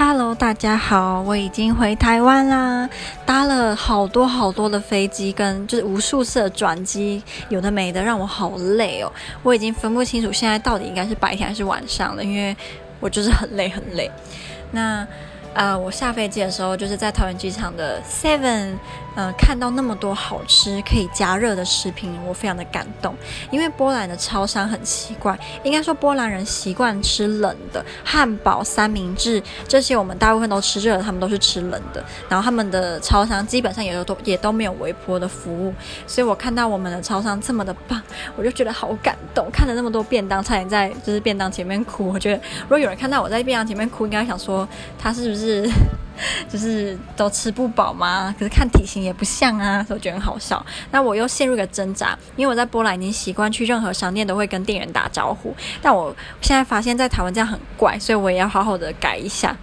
Hello，大家好，我已经回台湾啦，搭了好多好多的飞机，跟就是无数次的转机，有的没的，让我好累哦。我已经分不清楚现在到底应该是白天还是晚上了，因为我就是很累很累。那。呃，我下飞机的时候就是在桃园机场的 Seven，呃，看到那么多好吃可以加热的食品，我非常的感动。因为波兰的超商很奇怪，应该说波兰人习惯吃冷的汉堡、三明治这些，我们大部分都吃热的，他们都是吃冷的。然后他们的超商基本上也都也都没有微波的服务，所以我看到我们的超商这么的棒，我就觉得好感动。看了那么多便当，差点在就是便当前面哭。我觉得如果有人看到我在便当前面哭，应该想说他是不是？是，就是都吃不饱吗？可是看体型也不像啊，所以我觉得很好笑。那我又陷入一个挣扎，因为我在波兰已经习惯去任何商店都会跟店员打招呼，但我现在发现，在台湾这样很怪，所以我也要好好的改一下。